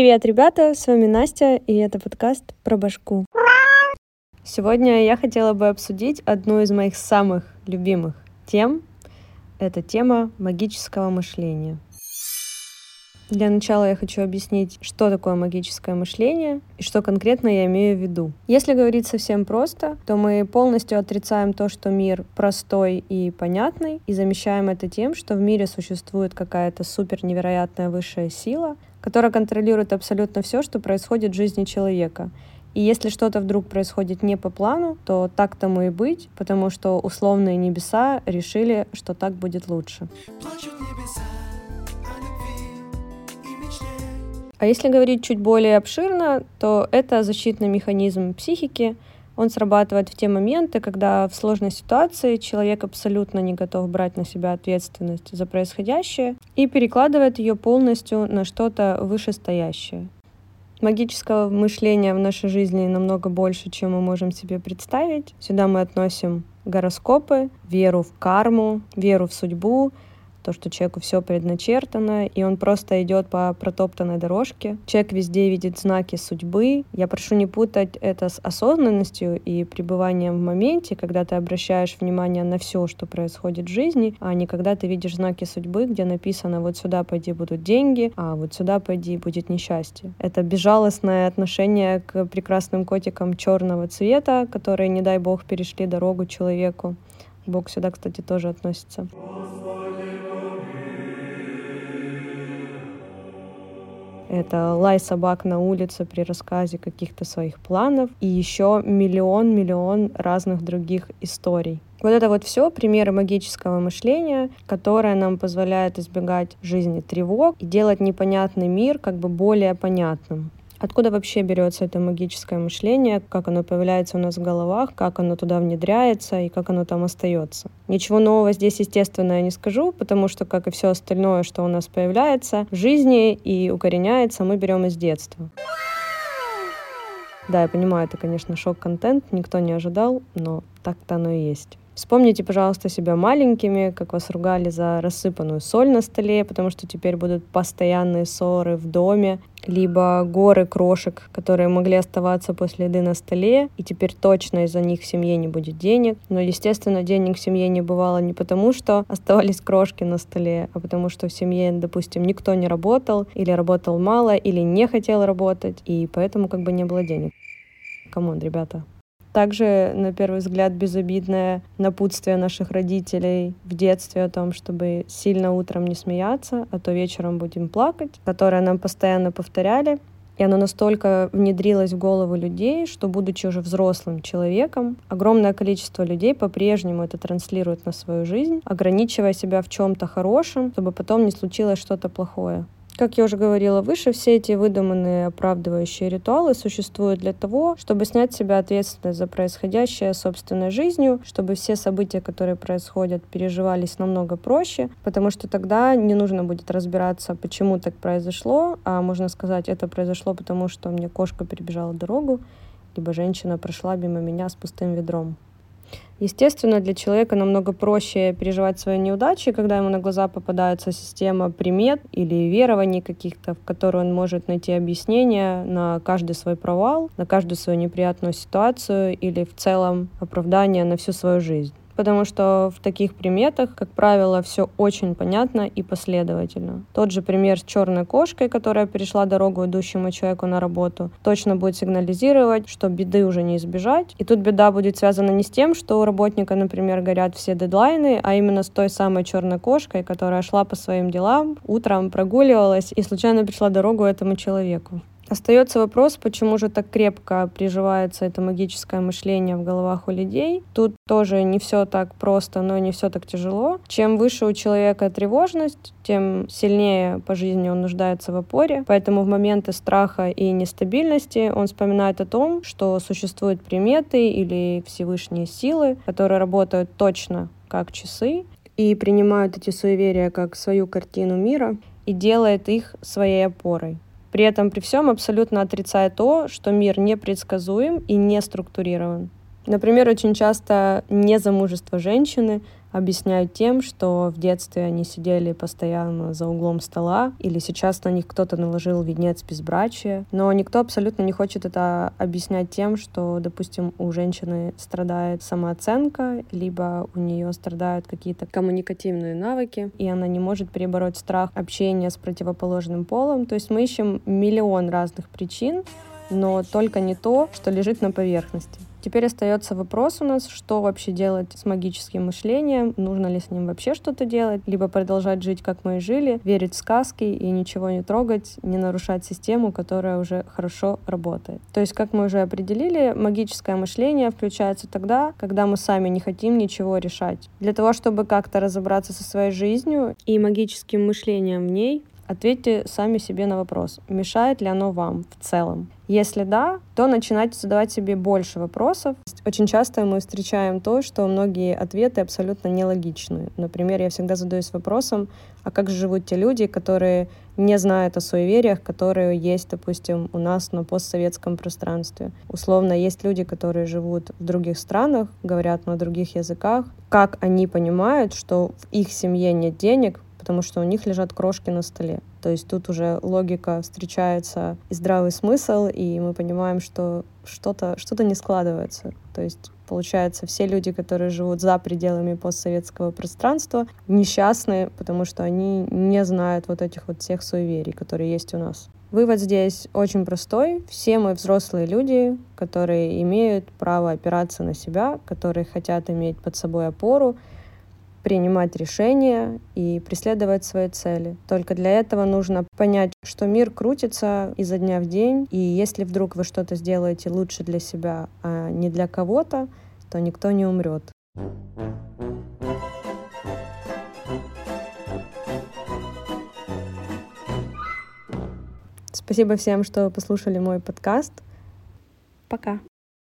Привет, ребята, с вами Настя, и это подкаст про башку. Сегодня я хотела бы обсудить одну из моих самых любимых тем. Это тема магического мышления. Для начала я хочу объяснить, что такое магическое мышление и что конкретно я имею в виду. Если говорить совсем просто, то мы полностью отрицаем то, что мир простой и понятный, и замещаем это тем, что в мире существует какая-то супер невероятная высшая сила, которая контролирует абсолютно все, что происходит в жизни человека. И если что-то вдруг происходит не по плану, то так тому и быть, потому что условные небеса решили, что так будет лучше. Плачут небеса, А если говорить чуть более обширно, то это защитный механизм психики. Он срабатывает в те моменты, когда в сложной ситуации человек абсолютно не готов брать на себя ответственность за происходящее и перекладывает ее полностью на что-то вышестоящее. Магического мышления в нашей жизни намного больше, чем мы можем себе представить. Сюда мы относим гороскопы, веру в карму, веру в судьбу, то, что человеку все предначертано, и он просто идет по протоптанной дорожке. Человек везде видит знаки судьбы. Я прошу не путать это с осознанностью и пребыванием в моменте, когда ты обращаешь внимание на все, что происходит в жизни, а не когда ты видишь знаки судьбы, где написано вот сюда пойди будут деньги, а вот сюда пойди будет несчастье. Это безжалостное отношение к прекрасным котикам черного цвета, которые, не дай бог, перешли дорогу человеку. Бог сюда, кстати, тоже относится. Это лай собак на улице при рассказе каких-то своих планов и еще миллион-миллион разных других историй. Вот это вот все примеры магического мышления, которое нам позволяет избегать жизни тревог и делать непонятный мир как бы более понятным. Откуда вообще берется это магическое мышление, как оно появляется у нас в головах, как оно туда внедряется и как оно там остается. Ничего нового здесь, естественно, я не скажу, потому что, как и все остальное, что у нас появляется в жизни и укореняется, мы берем из детства. Да, я понимаю, это, конечно, шок-контент, никто не ожидал, но так-то оно и есть. Вспомните, пожалуйста, себя маленькими, как вас ругали за рассыпанную соль на столе, потому что теперь будут постоянные ссоры в доме, либо горы крошек, которые могли оставаться после еды на столе, и теперь точно из-за них в семье не будет денег. Но, естественно, денег в семье не бывало не потому, что оставались крошки на столе, а потому что в семье, допустим, никто не работал, или работал мало, или не хотел работать, и поэтому как бы не было денег. Come on, ребята. Также, на первый взгляд, безобидное напутствие наших родителей в детстве о том, чтобы сильно утром не смеяться, а то вечером будем плакать, которое нам постоянно повторяли. И оно настолько внедрилось в голову людей, что, будучи уже взрослым человеком, огромное количество людей по-прежнему это транслирует на свою жизнь, ограничивая себя в чем-то хорошем, чтобы потом не случилось что-то плохое. Как я уже говорила выше, все эти выдуманные оправдывающие ритуалы существуют для того, чтобы снять с себя ответственность за происходящее собственной жизнью, чтобы все события, которые происходят, переживались намного проще, потому что тогда не нужно будет разбираться, почему так произошло, а можно сказать, это произошло потому, что мне кошка перебежала дорогу, либо женщина прошла мимо меня с пустым ведром. Естественно, для человека намного проще переживать свои неудачи, когда ему на глаза попадается система примет или верований каких-то, в которой он может найти объяснение на каждый свой провал, на каждую свою неприятную ситуацию или в целом оправдание на всю свою жизнь потому что в таких приметах, как правило, все очень понятно и последовательно. Тот же пример с черной кошкой, которая перешла дорогу идущему человеку на работу, точно будет сигнализировать, что беды уже не избежать. И тут беда будет связана не с тем, что у работника, например, горят все дедлайны, а именно с той самой черной кошкой, которая шла по своим делам, утром прогуливалась и случайно пришла дорогу этому человеку. Остается вопрос, почему же так крепко приживается это магическое мышление в головах у людей. Тут тоже не все так просто, но не все так тяжело. Чем выше у человека тревожность, тем сильнее по жизни он нуждается в опоре. Поэтому в моменты страха и нестабильности он вспоминает о том, что существуют приметы или Всевышние силы, которые работают точно как часы, и принимают эти суеверия как свою картину мира и делает их своей опорой. При этом при всем абсолютно отрицая то, что мир непредсказуем и не структурирован. Например, очень часто незамужество женщины объясняют тем, что в детстве они сидели постоянно за углом стола, или сейчас на них кто-то наложил венец безбрачия. Но никто абсолютно не хочет это объяснять тем, что, допустим, у женщины страдает самооценка, либо у нее страдают какие-то коммуникативные навыки, и она не может перебороть страх общения с противоположным полом. То есть мы ищем миллион разных причин, но только не то, что лежит на поверхности. Теперь остается вопрос у нас, что вообще делать с магическим мышлением, нужно ли с ним вообще что-то делать, либо продолжать жить, как мы и жили, верить в сказки и ничего не трогать, не нарушать систему, которая уже хорошо работает. То есть, как мы уже определили, магическое мышление включается тогда, когда мы сами не хотим ничего решать. Для того, чтобы как-то разобраться со своей жизнью и магическим мышлением в ней, Ответьте сами себе на вопрос, мешает ли оно вам в целом. Если да, то начинайте задавать себе больше вопросов. Очень часто мы встречаем то, что многие ответы абсолютно нелогичны. Например, я всегда задаюсь вопросом, а как живут те люди, которые не знают о суевериях, которые есть, допустим, у нас на постсоветском пространстве. Условно, есть люди, которые живут в других странах, говорят на других языках. Как они понимают, что в их семье нет денег, потому что у них лежат крошки на столе. То есть тут уже логика встречается и здравый смысл, и мы понимаем, что что-то что не складывается. То есть получается, все люди, которые живут за пределами постсоветского пространства, несчастны, потому что они не знают вот этих вот всех суеверий, которые есть у нас. Вывод здесь очень простой. Все мы взрослые люди, которые имеют право опираться на себя, которые хотят иметь под собой опору, принимать решения и преследовать свои цели. Только для этого нужно понять, что мир крутится изо дня в день, и если вдруг вы что-то сделаете лучше для себя, а не для кого-то, то никто не умрет. Спасибо всем, что послушали мой подкаст. Пока.